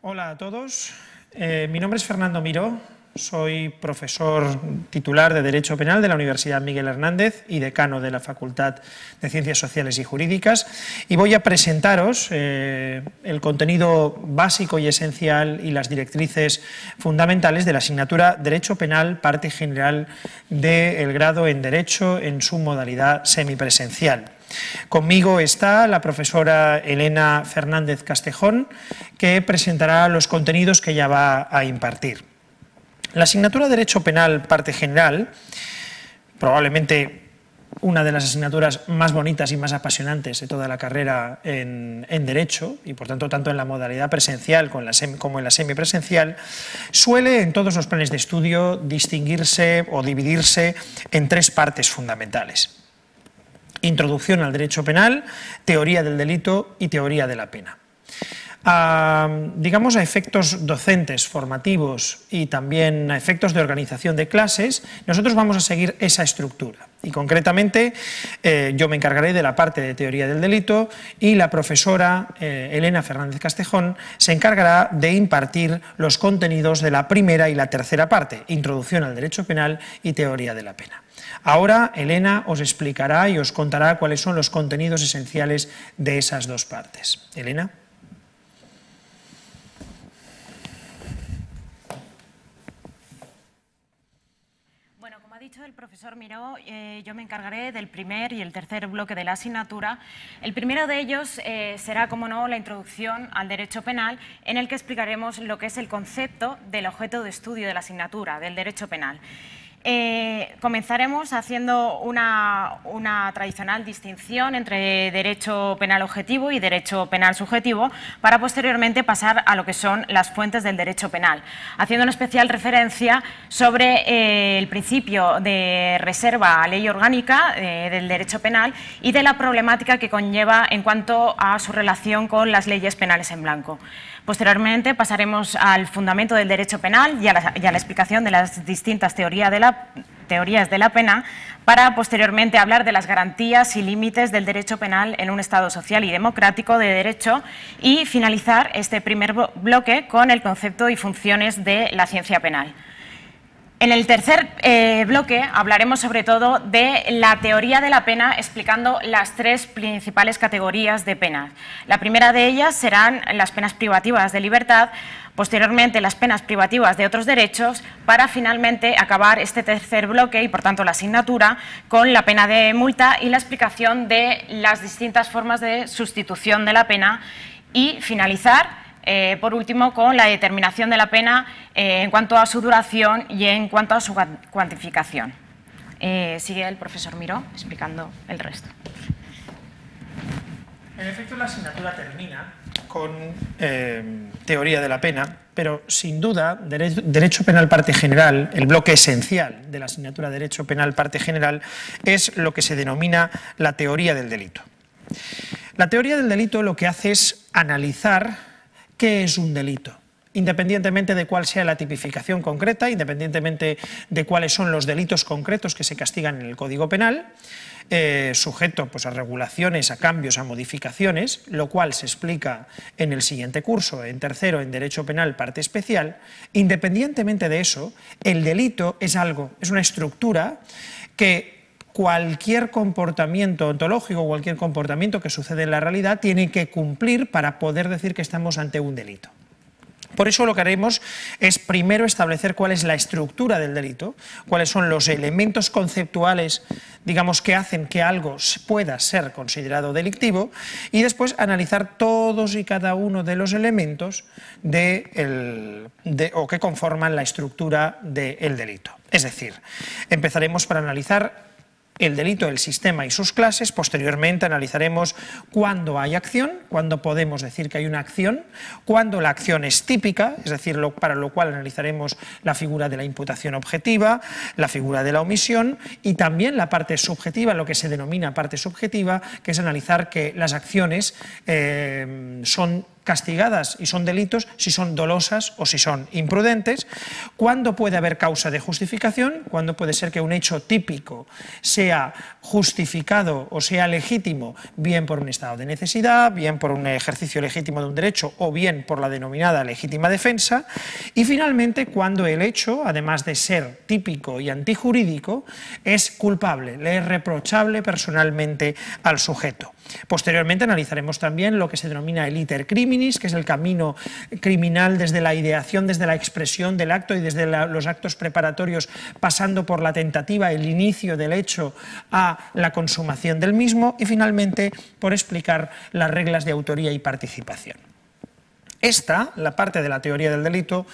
Hola a todos, eh, mi nombre es Fernando Miró, soy profesor titular de Derecho Penal de la Universidad Miguel Hernández y decano de la Facultad de Ciencias Sociales y Jurídicas y voy a presentaros eh, el contenido básico y esencial y las directrices fundamentales de la asignatura Derecho Penal, parte general del grado en Derecho en su modalidad semipresencial. Conmigo está la profesora Elena Fernández Castejón, que presentará los contenidos que ella va a impartir. La asignatura de Derecho Penal, parte general, probablemente una de las asignaturas más bonitas y más apasionantes de toda la carrera en, Derecho, y por tanto tanto en la modalidad presencial como en la semipresencial, suele en todos los planes de estudio distinguirse o dividirse en tres partes fundamentales. Introducción al derecho penal, teoría del delito y teoría de la pena a, digamos, a efectos docentes, formativos y también a efectos de organización de clases, nosotros vamos a seguir esa estructura. Y concretamente eh, yo me encargaré de la parte de teoría del delito y la profesora eh, Elena Fernández Castejón se encargará de impartir los contenidos de la primera y la tercera parte, introducción al derecho penal y teoría de la pena. Ahora Elena os explicará y os contará cuáles son los contenidos esenciales de esas dos partes. Elena. El profesor Miró, eh, yo me encargaré del primer y el tercer bloque de la asignatura. El primero de ellos eh, será, como no, la introducción al derecho penal, en el que explicaremos lo que es el concepto del objeto de estudio de la asignatura, del derecho penal. Eh, comenzaremos haciendo una, tradicional distinción entre derecho penal objetivo y derecho penal subjetivo para posteriormente pasar a lo que son las fuentes del derecho penal, haciendo una especial referencia sobre eh, el principio de reserva a ley orgánica eh, del derecho penal y de la problemática que conlleva en cuanto a su relación con las leyes penales en blanco. Posteriormente pasaremos al fundamento del derecho penal y a la, explicación de las distintas teorías de, la, teorías de la pena para posteriormente hablar de las garantías y límites del derecho penal en un Estado social y democrático de derecho y finalizar este primer bloque con el concepto y funciones de la ciencia penal. En el tercer eh, bloque hablaremos sobre todo de la teoría de la pena explicando las tres principales categorías de penas. La primera de ellas serán las penas privativas de libertad, posteriormente las penas privativas de otros derechos, para finalmente acabar este tercer bloque y por tanto la asignatura con la pena de multa y la explicación de las distintas formas de sustitución de la pena y finalizar eh, por último, con la determinación de la pena eh, en cuanto a su duración y en cuanto a su cuantificación. Eh, sigue el profesor Miró explicando el resto. En efecto, la asignatura termina con teoría de la pena, pero sin duda, Derecho Penal Parte General, el bloque esencial de la asignatura Derecho Penal Parte General, es lo que se denomina la teoría del delito. La teoría del delito lo que hace es analizar qué es un delito independientemente de cuál sea la tipificación concreta, independientemente de cuáles son los delitos concretos que se castigan en el Código Penal, eh, sujeto pues, a regulaciones, a cambios, a modificaciones, lo cual se explica en el siguiente curso, en tercero, en Derecho Penal, parte especial. Independientemente de eso, el delito es algo, es una estructura que cualquier comportamiento ontológico, cualquier comportamiento que sucede en la realidad tiene que cumplir para poder decir que estamos ante un delito. Por eso lo que haremos es primero establecer cuál es la estructura del delito, cuáles son los elementos conceptuales, digamos, que hacen que algo pueda ser considerado delictivo y después analizar todos y cada uno de los elementos de o que conforman la estructura del delito. Es decir, empezaremos por analizar el delito, el sistema y sus clases. Posteriormente analizaremos cuándo hay acción, cuándo podemos decir que hay una acción, cuándo la acción es típica, es decir, para lo cual analizaremos la figura de la imputación objetiva, la figura de la omisión y también la parte subjetiva, lo que se denomina parte subjetiva, que es analizar que las acciones eh, son castigadas y son delitos si son dolosas o si son imprudentes, cuándo puede haber causa de justificación, cuándo puede ser que un hecho típico sea justificado o sea legítimo, bien por un estado de necesidad, bien por un ejercicio legítimo de un derecho o bien por la denominada legítima defensa, y finalmente cuando el hecho, además de ser típico y antijurídico, es culpable, le es reprochable personalmente al sujeto. Posteriormente analizaremos también lo que se denomina el iter que es el camino criminal desde la ideación, desde la expresión del acto y desde los actos preparatorios, pasando por la tentativa, el inicio del hecho a la consumación del mismo y finalmente por explicar las reglas de autoría y participación. Esta, la parte de la teoría del delito,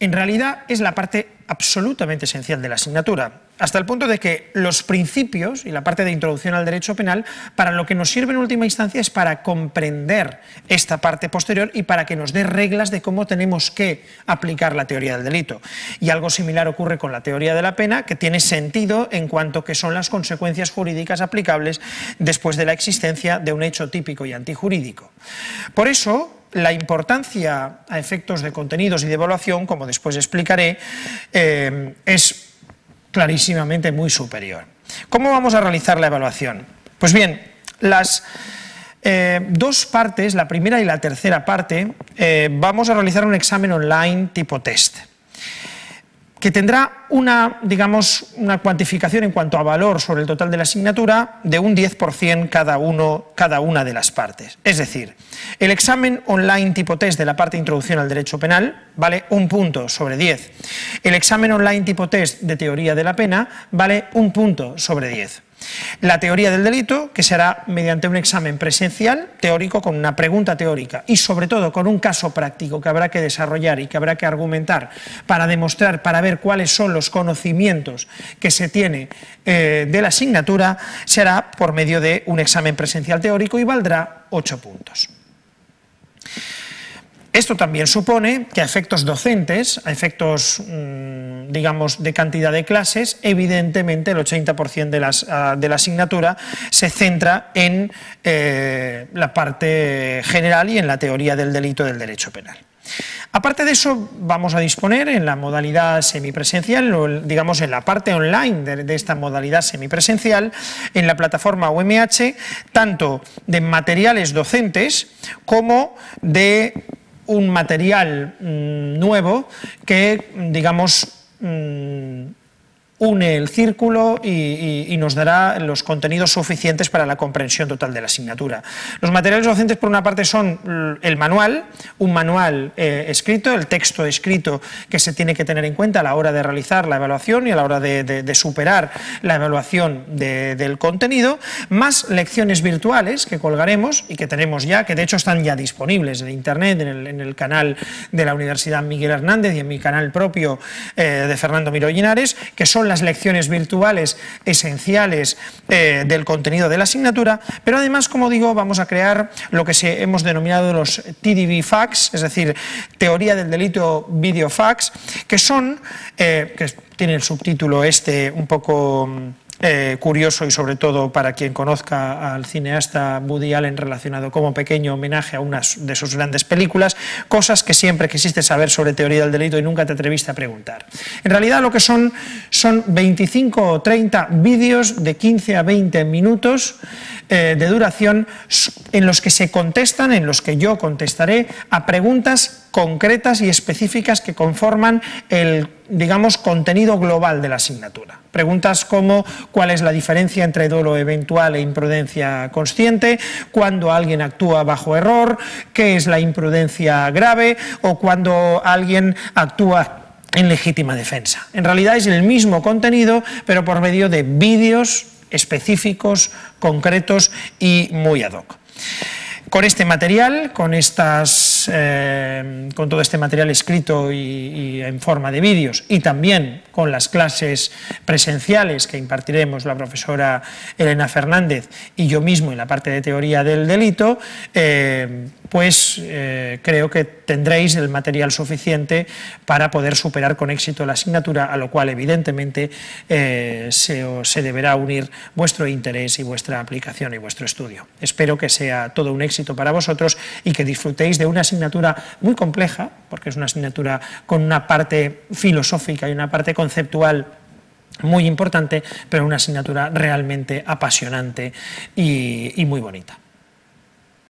en realidad es la parte absolutamente esencial de la asignatura, hasta el punto de que los principios y la parte de introducción al derecho penal, para lo que nos sirve en última instancia es para comprender esta parte posterior y para que nos dé reglas de cómo tenemos que aplicar la teoría del delito. Y algo similar ocurre con la teoría de la pena, que tiene sentido en cuanto que son las consecuencias jurídicas aplicables después de la existencia de un hecho típico y antijurídico. Por eso, la importancia a efectos de contenidos y de evaluación, como después explicaré, eh, es clarísimamente muy superior. ¿Cómo vamos a realizar la evaluación? Pues bien, las eh, dos partes, la primera y la tercera parte, eh, vamos a realizar un examen online tipo test que tendrá una, digamos, una cuantificación en cuanto a valor sobre el total de la asignatura de un 10% cada, uno, cada una de las partes. Es decir, el examen online tipo test de la parte de introducción al derecho penal vale un punto sobre 10. El examen online tipo test de teoría de la pena vale un punto sobre 10. La teoría del delito, que se hará mediante un examen presencial, teórico, con una pregunta teórica y sobre todo con un caso práctico que habrá que desarrollar y que habrá que argumentar para demostrar, para ver cuáles son los conocimientos que se tiene eh, de la asignatura, se hará por medio de un examen presencial teórico y valdrá 8 puntos. Esto también supone que a efectos docentes, a efectos, mm, digamos, de cantidad de clases, evidentemente el 80% de, ah, de, la asignatura se centra en eh, la parte general y en la teoría del delito del derecho penal. Aparte de eso, vamos a disponer en la modalidad semipresencial, digamos en la parte online de, de, esta modalidad semipresencial, en la plataforma UMH, tanto de materiales docentes como de un material mm, nuevo que, digamos, mm, une el círculo y, nos dará los contenidos suficientes para la comprensión total de la asignatura. Los materiales docentes, por una parte, son el manual, un manual eh, escrito, el texto escrito que se tiene que tener en cuenta a la hora de realizar la evaluación y a la hora de, superar la evaluación del contenido, más lecciones virtuales que colgaremos y que tenemos ya, que de hecho están ya disponibles en Internet, en el, canal de la Universidad Miguel Hernández y en mi canal propio eh, de Fernando Miro que son las lecciones virtuales esenciales eh, del contenido de la asignatura, pero además, como digo, vamos a crear lo que hemos denominado los TDV Facts, es decir, teoría del delito video facts, que son, eh, que tiene el subtítulo este un poco eh, curioso y sobre todo para quien conozca al cineasta Woody Allen relacionado como pequeño homenaje a una de sus grandes películas, cosas que siempre quisiste saber sobre teoría del delito y nunca te atreviste a preguntar. En realidad lo que son son 25 o 30 vídeos de 15 a 20 minutos eh, de duración en los que se contestan, en los que yo contestaré a preguntas concretas y específicas que conforman el, digamos, contenido global de la asignatura. Preguntas como cuál es la diferencia entre dolo eventual e imprudencia consciente, cuándo alguien actúa bajo error, qué es la imprudencia grave o cuando alguien actúa en legítima defensa. En realidad es el mismo contenido, pero por medio de vídeos específicos, concretos y muy ad hoc. Con este material, con estas eh, con todo este material escrito y, en forma de vídeos y también con las clases presenciales que impartiremos la profesora Elena Fernández y yo mismo en la parte de teoría del delito, eh, pues eh, creo que tendréis el material suficiente para poder superar con éxito la asignatura, a lo cual evidentemente se, se deberá unir vuestro interés y vuestra aplicación y vuestro estudio. Espero que sea todo un éxito para vosotros y que disfrutéis de una asignatura muy compleja, porque es una asignatura con una parte filosófica y una parte conceptual muy importante, pero una asignatura realmente apasionante y, y muy bonita.